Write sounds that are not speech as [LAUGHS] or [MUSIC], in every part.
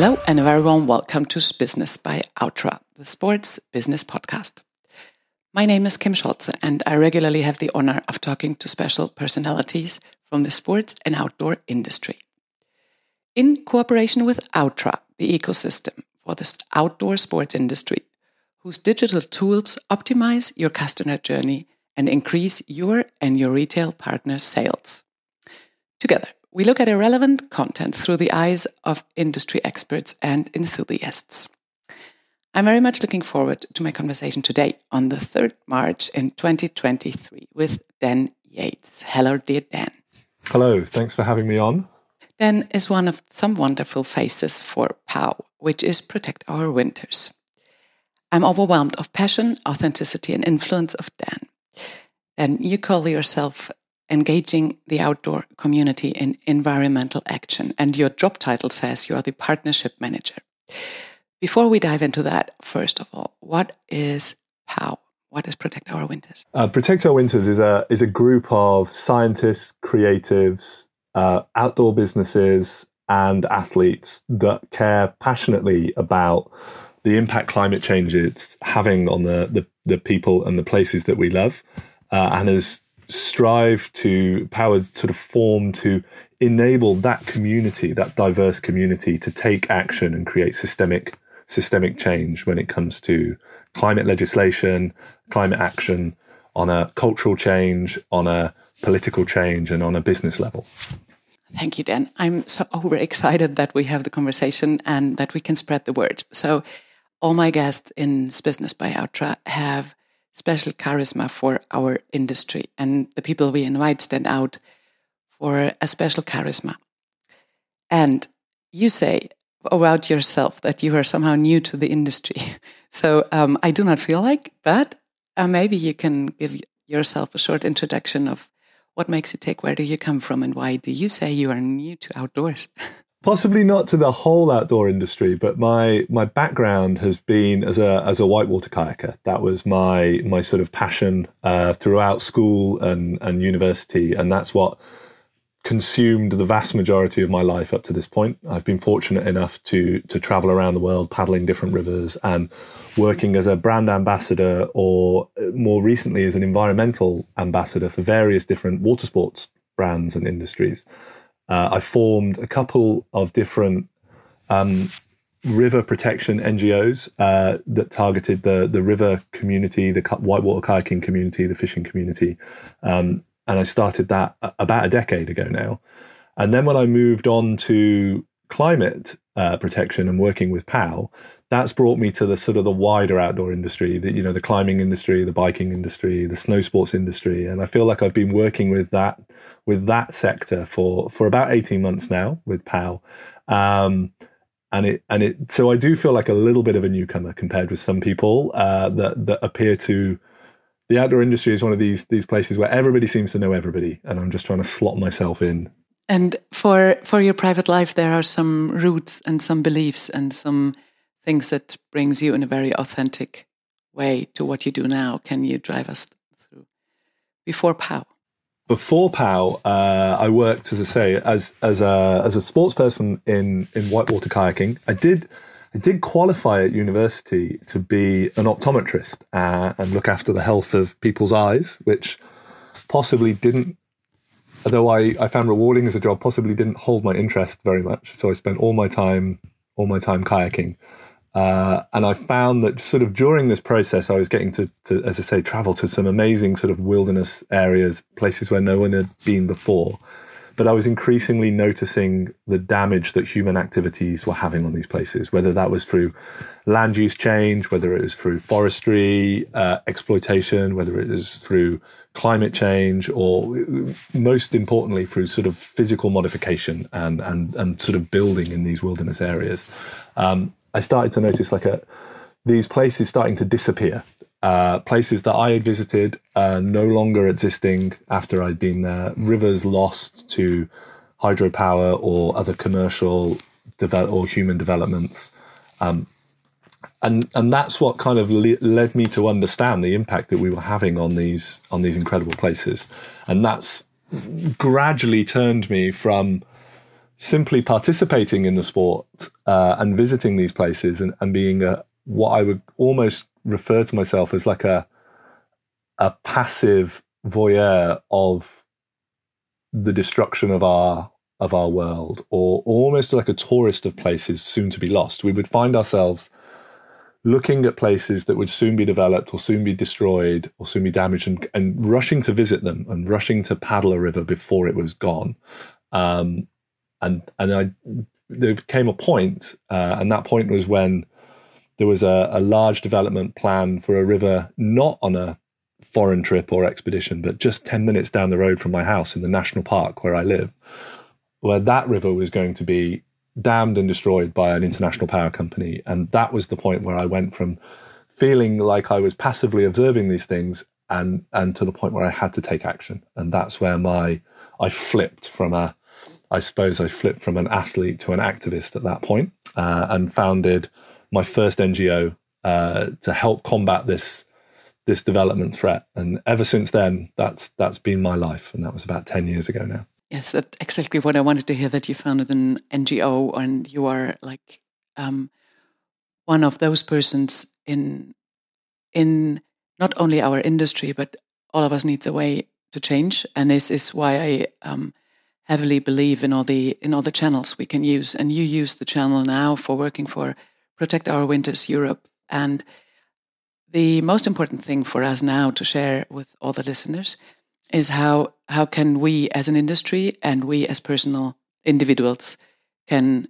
Hello, and a very warm welcome to Business by Outtra, the sports business podcast. My name is Kim Scholze, and I regularly have the honor of talking to special personalities from the sports and outdoor industry. In cooperation with Outtra, the ecosystem for the outdoor sports industry, whose digital tools optimize your customer journey and increase your and your retail partners' sales. Together, we look at irrelevant content through the eyes of industry experts and enthusiasts. I'm very much looking forward to my conversation today on the 3rd March in 2023 with Dan Yates. Hello, dear Dan. Hello, thanks for having me on. Dan is one of some wonderful faces for POW, which is Protect Our Winters. I'm overwhelmed of passion, authenticity, and influence of Dan. And you call yourself engaging the outdoor community in environmental action. And your job title says you are the partnership manager. Before we dive into that, first of all, what is POW? What is Protect Our Winters? Uh, Protect Our Winters is a is a group of scientists, creatives, uh, outdoor businesses, and athletes that care passionately about the impact climate change is having on the, the, the people and the places that we love, uh, and has strive to power sort of form to enable that community, that diverse community, to take action and create systemic systemic change when it comes to climate legislation, climate action, on a cultural change, on a political change, and on a business level. Thank you, Dan. I'm so over excited that we have the conversation and that we can spread the word. So, all my guests in Business by Outtra have special charisma for our industry, and the people we invite stand out for a special charisma. And you say about yourself that you are somehow new to the industry. [LAUGHS] So um, I do not feel like, but uh, maybe you can give yourself a short introduction of what makes you tick, where do you come from, and why do you say you are new to outdoors? [LAUGHS] Possibly not to the whole outdoor industry, but my my background has been as a as a whitewater kayaker. That was my my sort of passion uh, throughout school and and university, and that's what consumed the vast majority of my life up to this point. I've been fortunate enough to to travel around the world, paddling different rivers, and working as a brand ambassador, or more recently as an environmental ambassador for various different water sports brands and industries. Uh, I formed a couple of different um, river protection NGOs uh, that targeted the the river community, the whitewater kayaking community, the fishing community, um, and I started that about a decade ago now. And then when I moved on to climate uh, protection and working with POW, that's brought me to the sort of the wider outdoor industry, the you know the climbing industry, the biking industry, the snow sports industry, and I feel like I've been working with that with that sector for for about eighteen months now with POW. Um, and it and it so I do feel like a little bit of a newcomer compared with some people uh, that that appear to the outdoor industry is one of these these places where everybody seems to know everybody, and I'm just trying to slot myself in. And for for your private life, there are some roots and some beliefs and some things that brings you in a very authentic way to what you do now. Can you drive us through? Before POW. Before POW, uh, I worked, as I say, as as a as a sports person in in whitewater kayaking. I did I did qualify at university to be an optometrist uh, and look after the health of people's eyes, which possibly didn't although I, I found rewarding as a job, possibly didn't hold my interest very much. So I spent all my time all my time kayaking. Uh, and I found that sort of during this process, I was getting to, to, as I say, travel to some amazing sort of wilderness areas, places where no one had been before. But I was increasingly noticing the damage that human activities were having on these places, whether that was through land use change, whether it was through forestry uh, exploitation, whether it was through climate change, or most importantly, through sort of physical modification and, and, and sort of building in these wilderness areas. Um, I started to notice like a these places starting to disappear. Uh, places that I had visited uh, no longer existing after I'd been there. Rivers lost to hydropower or other commercial develop or human developments. Um, and and that's what kind of le- led me to understand the impact that we were having on these on these incredible places, and that's gradually turned me from simply participating in the sport uh, and visiting these places and, and being a, what I would almost refer to myself as like a a passive voyeur of the destruction of our of our world, or almost like a tourist of places soon to be lost. We would find ourselves looking at places that would soon be developed or soon be destroyed or soon be damaged and, and rushing to visit them and rushing to paddle a river before it was gone. Um, and and I there came a point, uh, and that point was when there was a, a large development plan for a river not on a foreign trip or expedition, but just 10 minutes down the road from my house in the national park where I live, where that river was going to be dammed and destroyed by an international power company. And that was the point where I went from feeling like I was passively observing these things and and to the point where I had to take action. And that's where my I flipped from a I suppose I flipped from an athlete to an activist at that point, uh, and founded my first NGO uh, to help combat this this development threat. And ever since then, that's that's been my life, and that was about ten years ago now. Yes, that's exactly what I wanted to hear. That you founded an NGO, and you are like um, one of those persons in in not only our industry, but all of us needs a way to change. And this is why I um, heavily believe in all the in all the channels we can use. And you use the channel now for working for Protect Our Winters Europe. And the most important thing for us now to share with all the listeners is how how can we as an industry and we as personal individuals can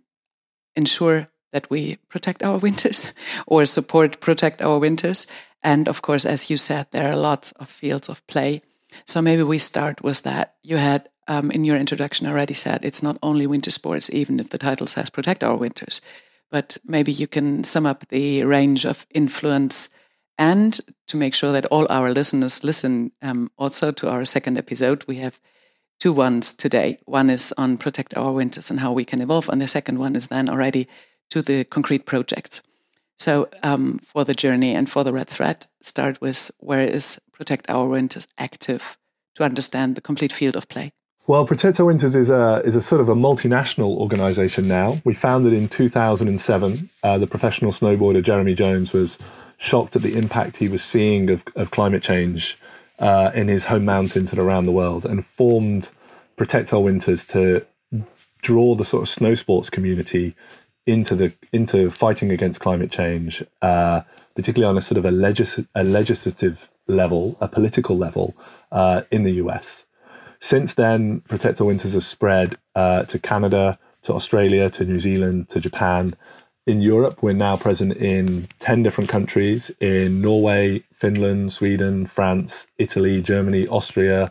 ensure that we protect our winters [LAUGHS] or support protect our winters and of course as you said there are lots of fields of play so maybe we start with that you had um, in your introduction already said it's not only winter sports even if the title says protect our winters but maybe you can sum up the range of influence and to make sure that all our listeners listen um, also to our second episode, we have two ones today. One is on protect our winters and how we can evolve, and the second one is then already to the concrete projects. So um, for the journey and for the red thread, start with where is protect our winters active to understand the complete field of play. Well, Protect Our Winters is a is a sort of a multinational organisation now. We founded in 2007. Uh, the professional snowboarder Jeremy Jones was shocked at the impact he was seeing of, of climate change uh, in his home mountains and around the world and formed Protect Our Winters to draw the sort of snow sports community into the into fighting against climate change, uh, particularly on a sort of a, legis- a legislative level, a political level uh, in the US. Since then, Protect Our Winters has spread uh, to Canada, to Australia, to New Zealand, to Japan, in Europe, we're now present in 10 different countries in Norway, Finland, Sweden, France, Italy, Germany, Austria,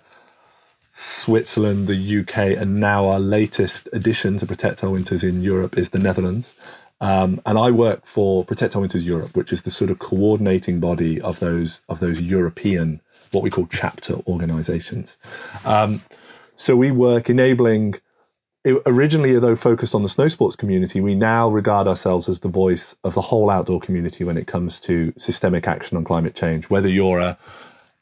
Switzerland, the UK, and now our latest addition to Protect Our Winters in Europe is the Netherlands. Um, and I work for Protect Our Winters Europe, which is the sort of coordinating body of those of those European, what we call chapter organisations. Um, so we work enabling originally, though focused on the snow sports community, we now regard ourselves as the voice of the whole outdoor community when it comes to systemic action on climate change. Whether you're a,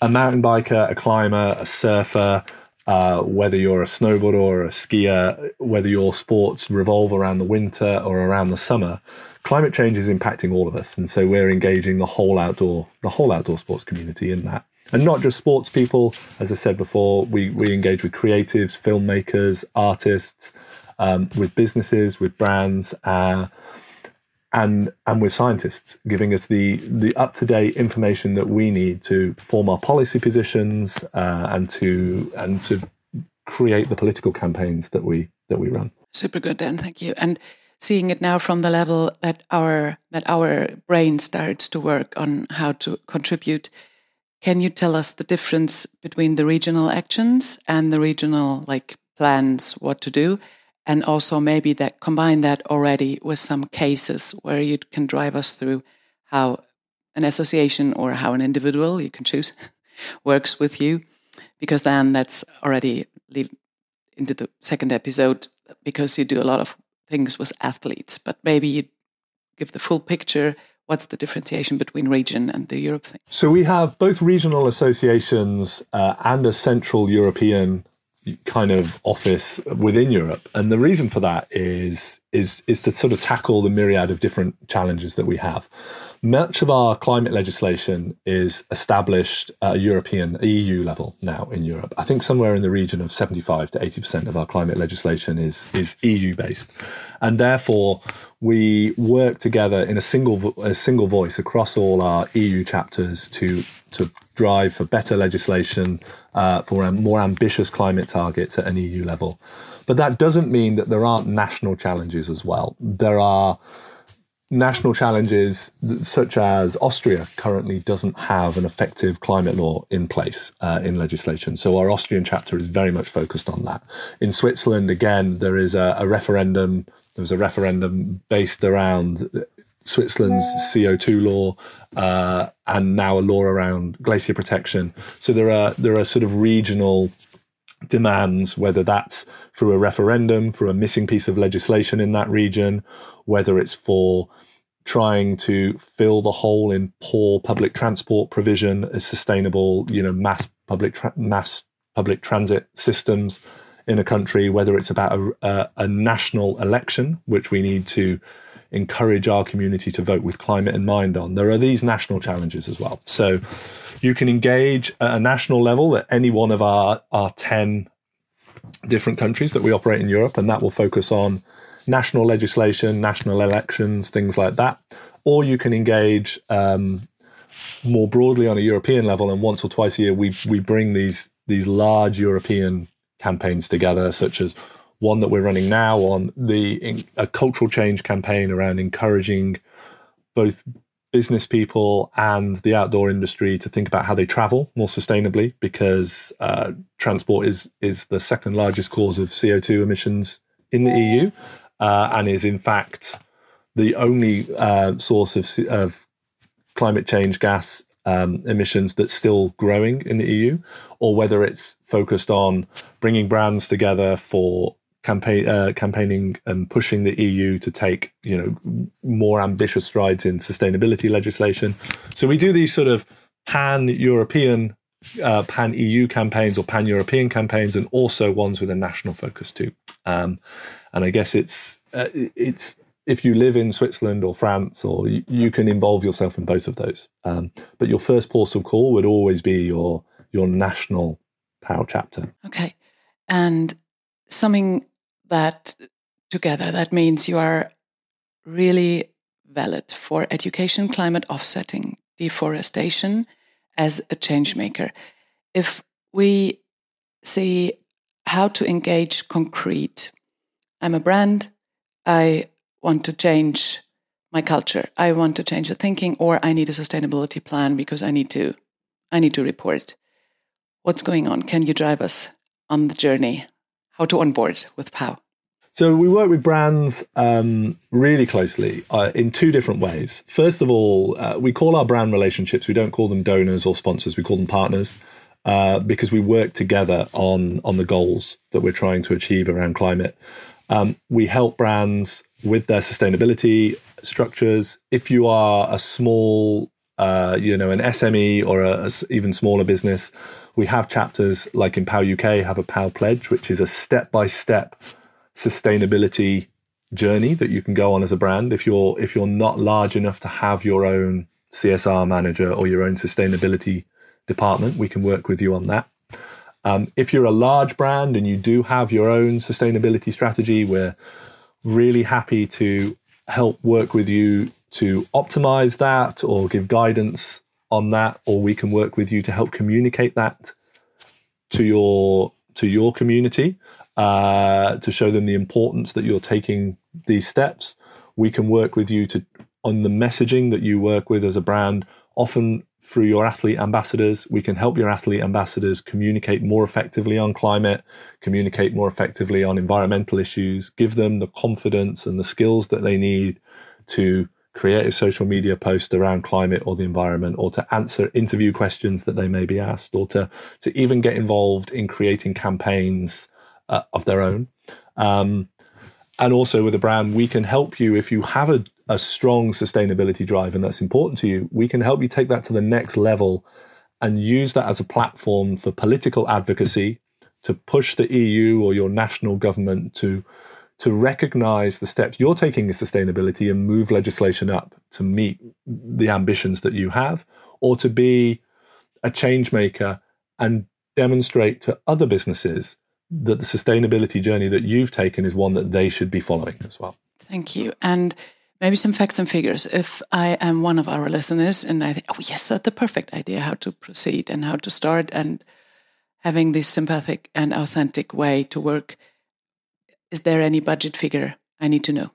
a mountain biker, a climber, a surfer, uh, whether you're a snowboarder or a skier, whether your sports revolve around the winter or around the summer, climate change is impacting all of us, and so we're engaging the whole outdoor the whole outdoor sports community in that and not just sports people. As I said before, we, we engage with creatives, filmmakers, artists, um, with businesses, with brands, uh, and and with scientists, giving us the the up to date information that we need to form our policy positions uh, and to and to create the political campaigns that we that we run. Super good, Dan. Thank you. And seeing it now from the level that our that our brain starts to work on how to contribute can you tell us the difference between the regional actions and the regional like plans what to do? And also maybe that combine that already with some cases where you can drive us through how an association or how an individual, you can choose, [LAUGHS] works with you. Because then that's already lead into the second episode because you do a lot of things with athletes, but maybe you give the full picture what's the differentiation between region and the Europe thing? So we have both regional associations uh, and a central European kind of office within Europe, and the reason for that is is is to sort of tackle the myriad of different challenges that we have. Much of our climate legislation is established at a European EU level now in Europe. I think somewhere in the region of 75 to 80% of our climate legislation is is EU based. And therefore we work together in a single a single voice across all our EU chapters to to drive for better legislation uh, for more ambitious climate targets at an EU level. But that doesn't mean that there aren't national challenges as well. There are national challenges such as Austria currently doesn't have an effective climate law in place uh, in legislation. So our Austrian chapter is very much focused on that. In Switzerland, again, there is a, a referendum. There was a referendum based around Switzerland's CO2 law uh, and now a law around glacier protection. So there are there are sort of regional demands, whether that's through a referendum, through a missing piece of legislation in that region, whether it's for trying to fill the hole in poor public transport provision sustainable, you know, mass public tra- mass public transit systems in a country, whether it's about a, a, a national election, which we need to encourage our community to vote with climate in mind on. There are these national challenges as well. So you can engage at a national level at any one of our, our 10 different countries that we operate in Europe, and that will focus on national legislation, national elections, things like that. Or you can engage um, more broadly on a European level, and once or twice a year, we we bring these these large European campaigns together, such as one that we're running now on the a cultural change campaign around encouraging both business people and the outdoor industry to think about how they travel more sustainably because uh, transport is is the second largest cause of CO2 emissions in the EU uh, and is in fact the only uh, source of, of climate change gas um, emissions that's still growing in the EU, or whether it's focused on bringing brands together for campaign uh, campaigning and pushing the EU to take you know more ambitious strides in sustainability legislation. So we do these sort of pan European, uh, pan EU campaigns or pan European campaigns, and also ones with a national focus too. Um, and I guess it's uh, it's if you live in Switzerland or France, or you, you can involve yourself in both of those. Um, but your first port of call would always be your your national POW chapter. Okay, and summing that together, that means you are really valid for education, climate offsetting, deforestation as a change maker. If we see how to engage concrete, I'm a brand, I want to change my culture, I want to change the thinking, or I need a sustainability plan because I need to I need to report. What's going on? Can you drive us on the journey how to onboard with POW? So we work with brands um, really closely uh, in two different ways. First of all, uh, we call our brand relationships. We don't call them donors or sponsors. We call them partners uh, because we work together on on the goals that we're trying to achieve around climate. Um, we help brands with their sustainability structures. If you are a small, uh, you know, an SME or a, a even smaller business, we have chapters like in POW UK have a POW pledge, which is a step by step sustainability journey that you can go on as a brand if you're if you're not large enough to have your own CSR manager or your own sustainability department. We can work with you on that. Um, if you're a large brand and you do have your own sustainability strategy we're really happy to help work with you to optimize that or give guidance on that or we can work with you to help communicate that to your to your community uh, to show them the importance that you're taking these steps. We can work with you to on the messaging that you work with as a brand. Often through your athlete ambassadors, we can help your athlete ambassadors communicate more effectively on climate, communicate more effectively on environmental issues, give them the confidence and the skills that they need to create a social media post around climate or the environment or to answer interview questions that they may be asked or to to even get involved in creating campaigns uh, of their own. Um, and also with a brand, we can help you if you have a, a strong sustainability drive and that's important to you. We can help you take that to the next level and use that as a platform for political advocacy, to push the EU or your national government to to recognize the steps you're taking in sustainability and move legislation up to meet the ambitions that you have, or to be a change maker and demonstrate to other businesses that the sustainability journey that you've taken is one that they should be following as well. Thank you. And maybe some facts and figures. If I am one of our listeners and I think, oh, yes, that's the perfect idea how to proceed and how to start and having this sympathetic and authentic way to work, is there any budget figure I need to know?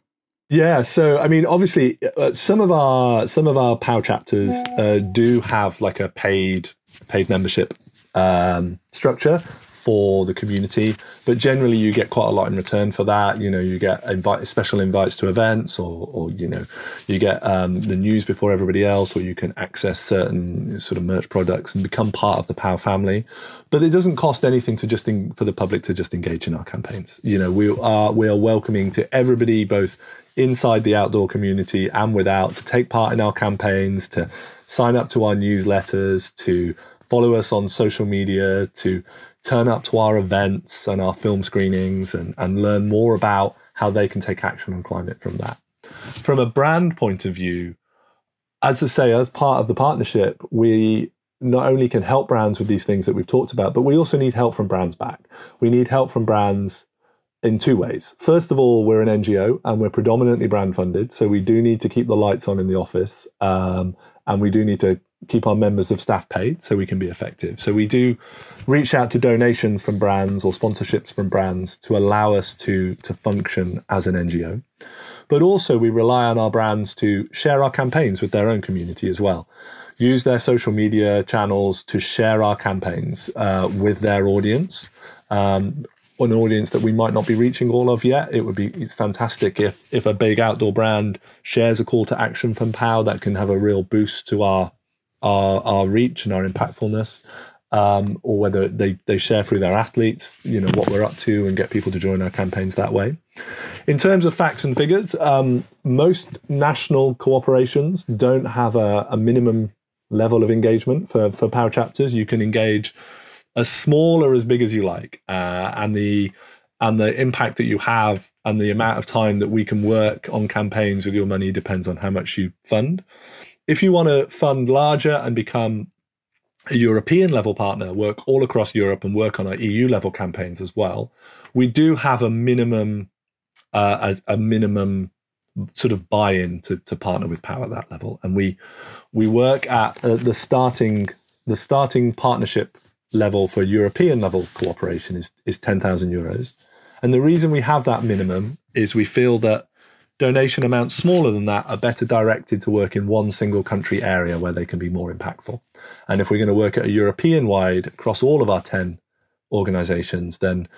Yeah, so I mean, obviously, uh, some of our some of our POW chapters uh, do have like a paid paid membership um, structure for the community. But generally, you get quite a lot in return for that. You know, you get invite special invites to events, or, or you know, you get um, the news before everybody else, or you can access certain sort of merch products and become part of the POW family. But it doesn't cost anything to just in, for the public to just engage in our campaigns. You know, we are we are welcoming to everybody, both inside the outdoor community and without, to take part in our campaigns, to sign up to our newsletters, to follow us on social media, to turn up to our events and our film screenings and, and learn more about how they can take action on climate from that. From a brand point of view, as I say, as part of the partnership, we not only can help brands with these things that we've talked about, but we also need help from brands back. We need help from brands in two ways. First of all, we're an NGO and we're predominantly brand funded. So we do need to keep the lights on in the office um, and we do need to keep our members of staff paid so we can be effective. So we do reach out to donations from brands or sponsorships from brands to allow us to to function as an NGO. But also we rely on our brands to share our campaigns with their own community as well. Use their social media channels to share our campaigns uh, with their audience. Um, an audience that we might not be reaching all of yet. It would be it's fantastic if if a big outdoor brand shares a call to action from POW that can have a real boost to our our our reach and our impactfulness, um, or whether they they share through their athletes, you know what we're up to, and get people to join our campaigns that way. In terms of facts and figures, um, most national cooperations don't have a, a minimum level of engagement for for POW chapters. You can engage as small or as big as you like, uh, and the and the impact that you have and the amount of time that we can work on campaigns with your money depends on how much you fund. If you want to fund larger and become a European level partner, work all across Europe and work on our EU level campaigns as well, we do have a minimum uh, a, a, minimum sort of buy-in to, to partner with POW at that level, and we we work at uh, the starting the starting partnership level for European level cooperation is is ten thousand euros, and the reason we have that minimum is we feel that donation amounts smaller than that are better directed to work in one single country area where they can be more impactful. And if we're going to work at a European wide across all of our 10 organizations, then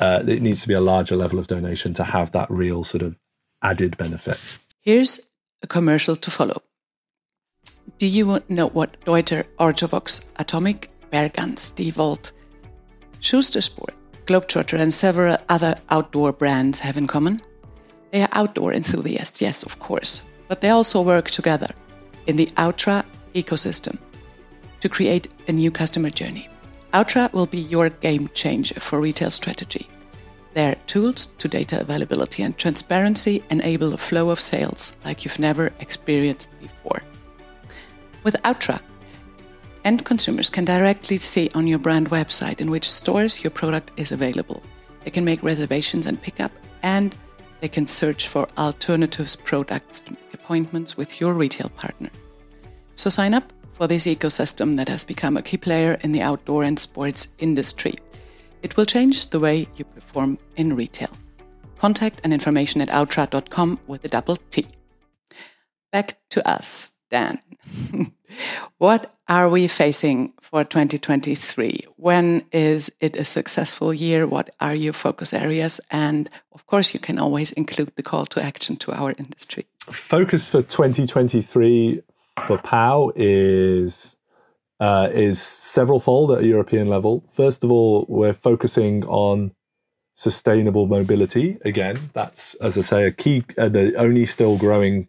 uh, it needs to be a larger level of donation to have that real sort of added benefit. Here's a commercial to follow. Do you know what Deuter Ortovox Atomic, Bergans, DeWalt, Schuster Sport, Globetrotter, and several other outdoor brands have in common? They are outdoor enthusiasts, yes, of course, but they also work together in the Outtra ecosystem to create a new customer journey. Outtra will be your game changer for retail strategy. Their tools to data availability and transparency enable a flow of sales like you've never experienced before. With Outtra, end consumers can directly see on your brand website in which stores your product is available. They can make reservations and pickup and they can search for alternatives products appointments with your retail partner. So sign up for this ecosystem that has become a key player in the outdoor and sports industry. It will change the way you perform in retail. Contact and information at outtra.com with a double T. Back to us, Dan. [LAUGHS] what are we facing for 2023? When is it a successful year? What are your focus areas? And of course, you can always include the call to action to our industry. Focus for 2023 for POW is uh, is several fold at a European level. First of all, we're focusing on sustainable mobility. Again, that's as I say, a key, uh, the only still growing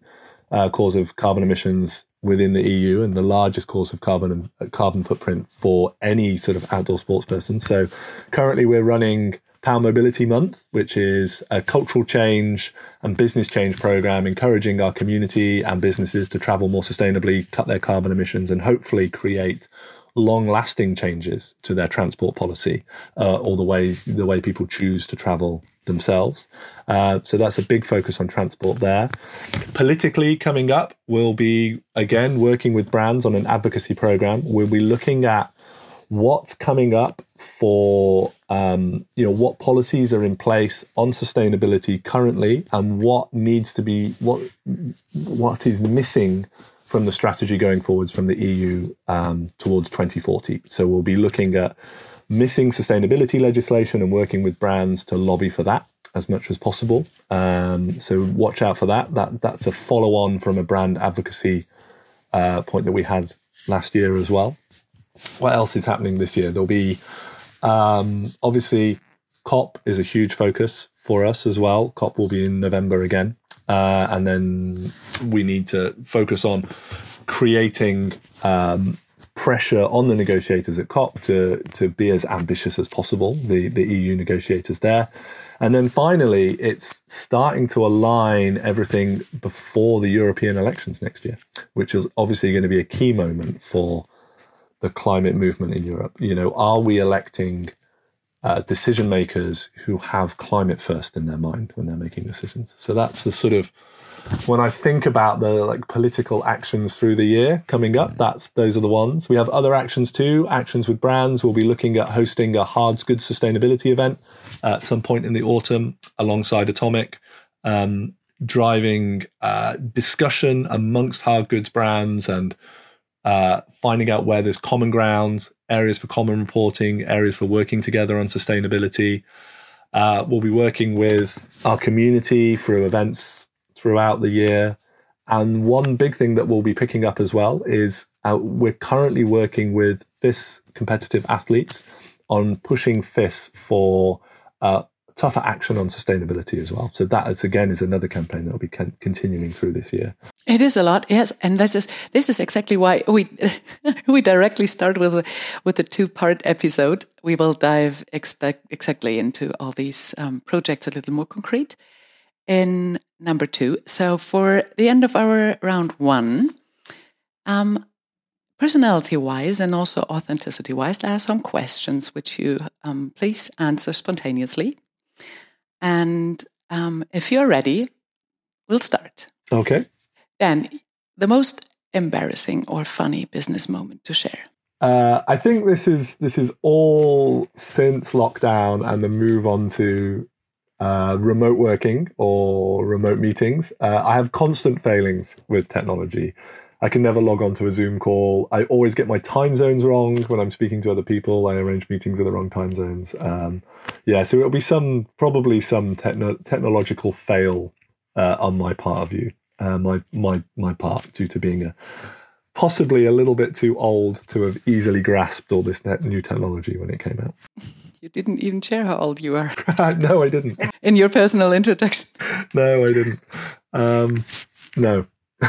uh, cause of carbon emissions within the EU and the largest cause of carbon carbon footprint for any sort of outdoor sports person. So currently we're running POW Mobility Month, which is a cultural change and business change program encouraging our community and businesses to travel more sustainably, cut their carbon emissions, and hopefully create long lasting changes to their transport policy uh, or the way the way people choose to travel themselves. Uh, so that's a big focus on transport there. Politically, coming up, we'll be again working with brands on an advocacy program. We'll be looking at what's coming up for um, you know what policies are in place on sustainability currently and what needs to be what what is missing from the strategy going forwards from the EU um, towards 2040. So we'll be looking at missing sustainability legislation and working with brands to lobby for that as much as possible. Um, so watch out for that. That that's a follow on from a brand advocacy uh, point that we had last year as well. What else is happening this year? There'll be um, obviously COP is a huge focus for us as well. COP will be in November again. Uh, and then we need to focus on creating um, pressure on the negotiators at COP to to be as ambitious as possible. The the EU negotiators there, and then finally, it's starting to align everything before the European elections next year, which is obviously going to be a key moment for the climate movement in Europe. You know, are we electing uh, decision makers who have climate first in their mind when they're making decisions. So that's the sort of when I think about the like political actions through the year coming up, that's those are the ones. We have other actions too. Actions with brands. We'll be looking at hosting a hard goods sustainability event at some point in the autumn alongside Atomic, um, driving uh, discussion amongst hard goods brands and uh, finding out where there's common ground, areas for common reporting, areas for working together on sustainability. Uh, we'll be working with our community through events throughout the year. And one big thing that we'll be picking up as well is uh, we're currently working with FIS competitive athletes on pushing FIS for uh, tougher action on sustainability as well. So that is again is another campaign that will be con- continuing through this year. It is a lot, yes, and this is this is exactly why we [LAUGHS] we directly start with with the two part episode. We will dive expect exactly into all these um, projects a little more concrete in number two. So for the end of our round one, um, personality wise and also authenticity wise, there are some questions which you um, please answer spontaneously. And um, if you're ready, we'll start. Okay. Dan, the most embarrassing or funny business moment to share? Uh, I think this is this is all since lockdown and the move on to uh, remote working or remote meetings. Uh, I have constant failings with technology. I can never log on to a Zoom call. I always get my time zones wrong when I'm speaking to other people. I arrange meetings at the wrong time zones. Um, yeah, so it'll be some probably some techno- technological fail uh, on my part of you, uh, my my my part due to being a possibly a little bit too old to have easily grasped all this new technology when it came out. You didn't even share how old you are. [LAUGHS] no, I didn't. In your personal introduction. [LAUGHS] no, I didn't. Um, no. [LAUGHS]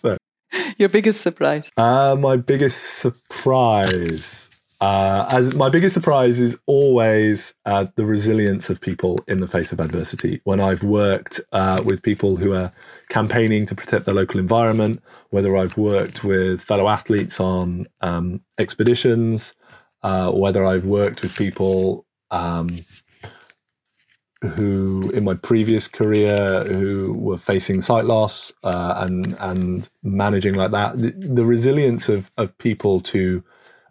so, [LAUGHS] your biggest surprise? Uh, my biggest surprise. Uh, as my biggest surprise is always uh, the resilience of people in the face of adversity. When I've worked uh, with people who are campaigning to protect their local environment, whether I've worked with fellow athletes on um, expeditions, uh, whether I've worked with people um, who in my previous career who were facing sight loss uh, and and managing like that the, the, resilience of of people to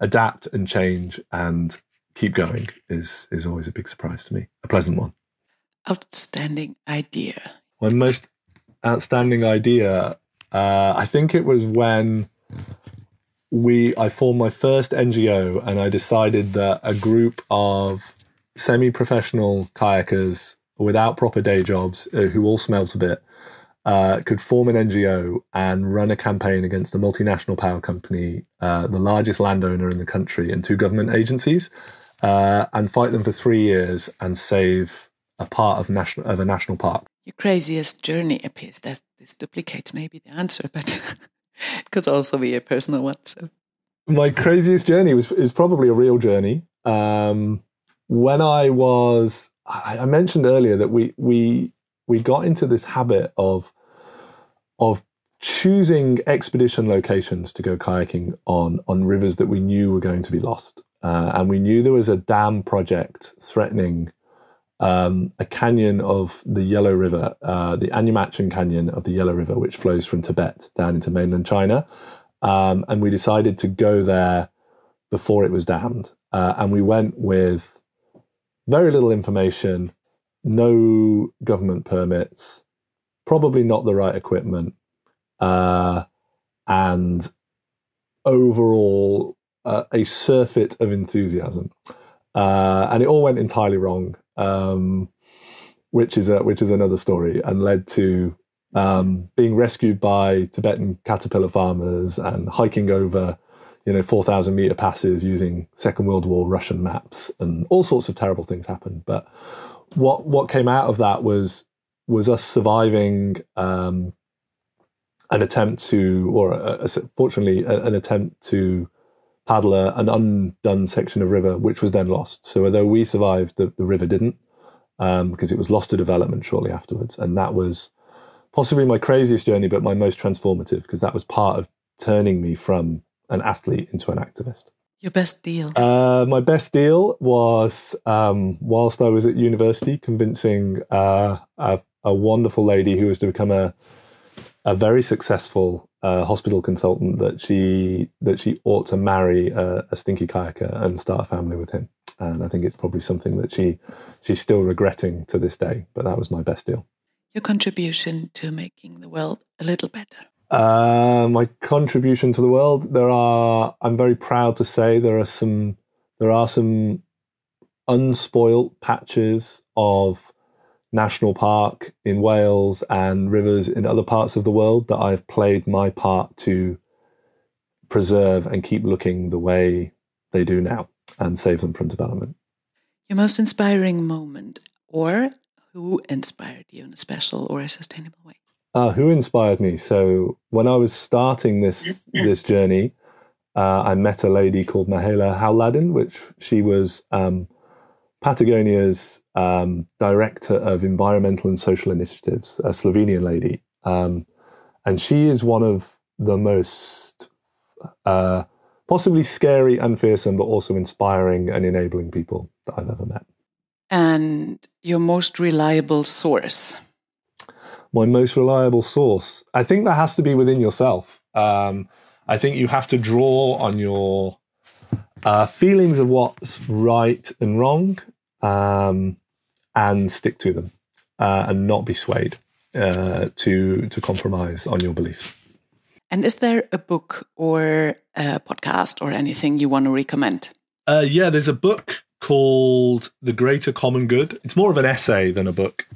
adapt and change and keep going is is always a big surprise to me a pleasant one. Outstanding idea. My most outstanding idea uh, i think it was when we i formed my first ngo and i decided that a group of semi-professional kayakers without proper day jobs uh, who all smelt a bit uh, could form an NGO and run a campaign against a multinational power company, uh, the largest landowner in the country, and two government agencies, uh, and fight them for three years and save a part of national of a national park. Your craziest journey appears that this duplicates maybe the answer, but it [LAUGHS] could also be a personal one. So. My craziest journey was is probably a real journey. Um, when I was, I, mentioned earlier that we we we got into this habit of of choosing expedition locations to go kayaking on on rivers that we knew were going to be lost, uh, and we knew there was a dam project threatening um, a canyon of the Yellow River, uh, the Anyamachon Canyon of the Yellow River, which flows from Tibet down into mainland China. Um, and we decided to go there before it was dammed. Uh, and we went with very little information, no government permits, probably not the right equipment, uh, and overall uh, a surfeit of enthusiasm. Uh, and it all went entirely wrong um, which is a, which is another story, and led to um, being rescued by Tibetan caterpillar farmers and hiking over, you know, four thousand meter passes using Second World War Russian maps, and all sorts of terrible things happened. But what what came out of that was was us surviving um, an attempt to, or a, a, fortunately, a, an attempt to paddle an undone section of river, which was then lost. So although we survived, the, the river didn't, um, because it was lost to development shortly afterwards. And that was possibly my craziest journey, but my most transformative, because that was part of turning me from an athlete into an activist. Your best deal? Uh, my best deal was um, whilst I was at university, convincing uh, a, a wonderful lady who was to become a a very successful uh, hospital consultant that she that she ought to marry a, a, stinky kayaker and start a family with him. And I think it's probably something that she she's still regretting to this day. But that was my best deal. Your contribution to making the world a little better. Uh, my contribution to the world. There are. I'm very proud to say there are some. There are some unspoilt patches of national park in Wales and rivers in other parts of the world that I've played my part to preserve and keep looking the way they do now and save them from development. Your most inspiring moment, or who inspired you in a special or a sustainable way? Uh, who inspired me? So when I was starting this [LAUGHS] this journey, uh, I met a lady called Mihela Hladin, which she was um, Patagonia's um, director of environmental and social initiatives, a Slovenian lady, um, and she is one of the most uh, possibly scary and fearsome, but also inspiring and enabling people that I've ever met. And your most reliable source? My most reliable source. I think that has to be within yourself. Um, I think you have to draw on your uh, feelings of what's right and wrong, um, and stick to them uh, and not be swayed uh, to to compromise on your beliefs. And is there a book or a podcast or anything you want to recommend? Uh, yeah, there's a book called The Greater Common Good. It's more of an essay than a book.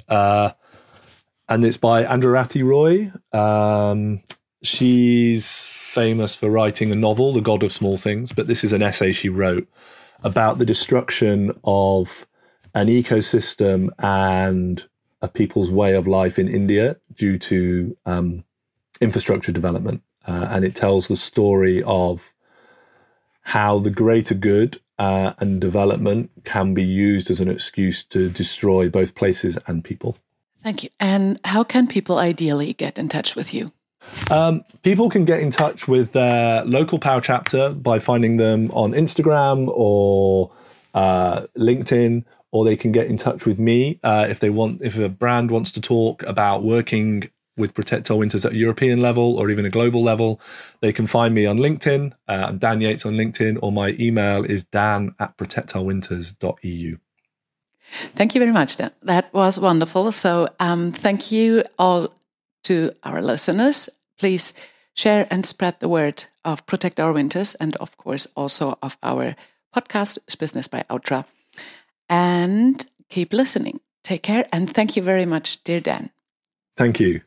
And it's by Arundhati Roy. Um, she's famous for writing a novel, The God of Small Things, but this is an essay she wrote about the destruction of an ecosystem and a people's way of life in India due to um, infrastructure development. Uh, and it tells the story of how the greater good uh, and development can be used as an excuse to destroy both places and people. Thank you. And how can people ideally get in touch with you? Um, people can get in touch with their local POW chapter by finding them on Instagram or uh, LinkedIn or they can get in touch with me uh, if they want. If a brand wants to talk about working with Protect Our Winters at a European level or even a global level, they can find me on LinkedIn. Uh, I'm Dan Yates on LinkedIn, or my email is dan at protectourwinters.eu. Thank you very much, Dan. That was wonderful. So, um, thank you all to our listeners. Please share and spread the word of Protect Our Winters and, of course, also of our podcast, Business by Outtra and keep listening. Take care and thank you very much, dear Dan. Thank you.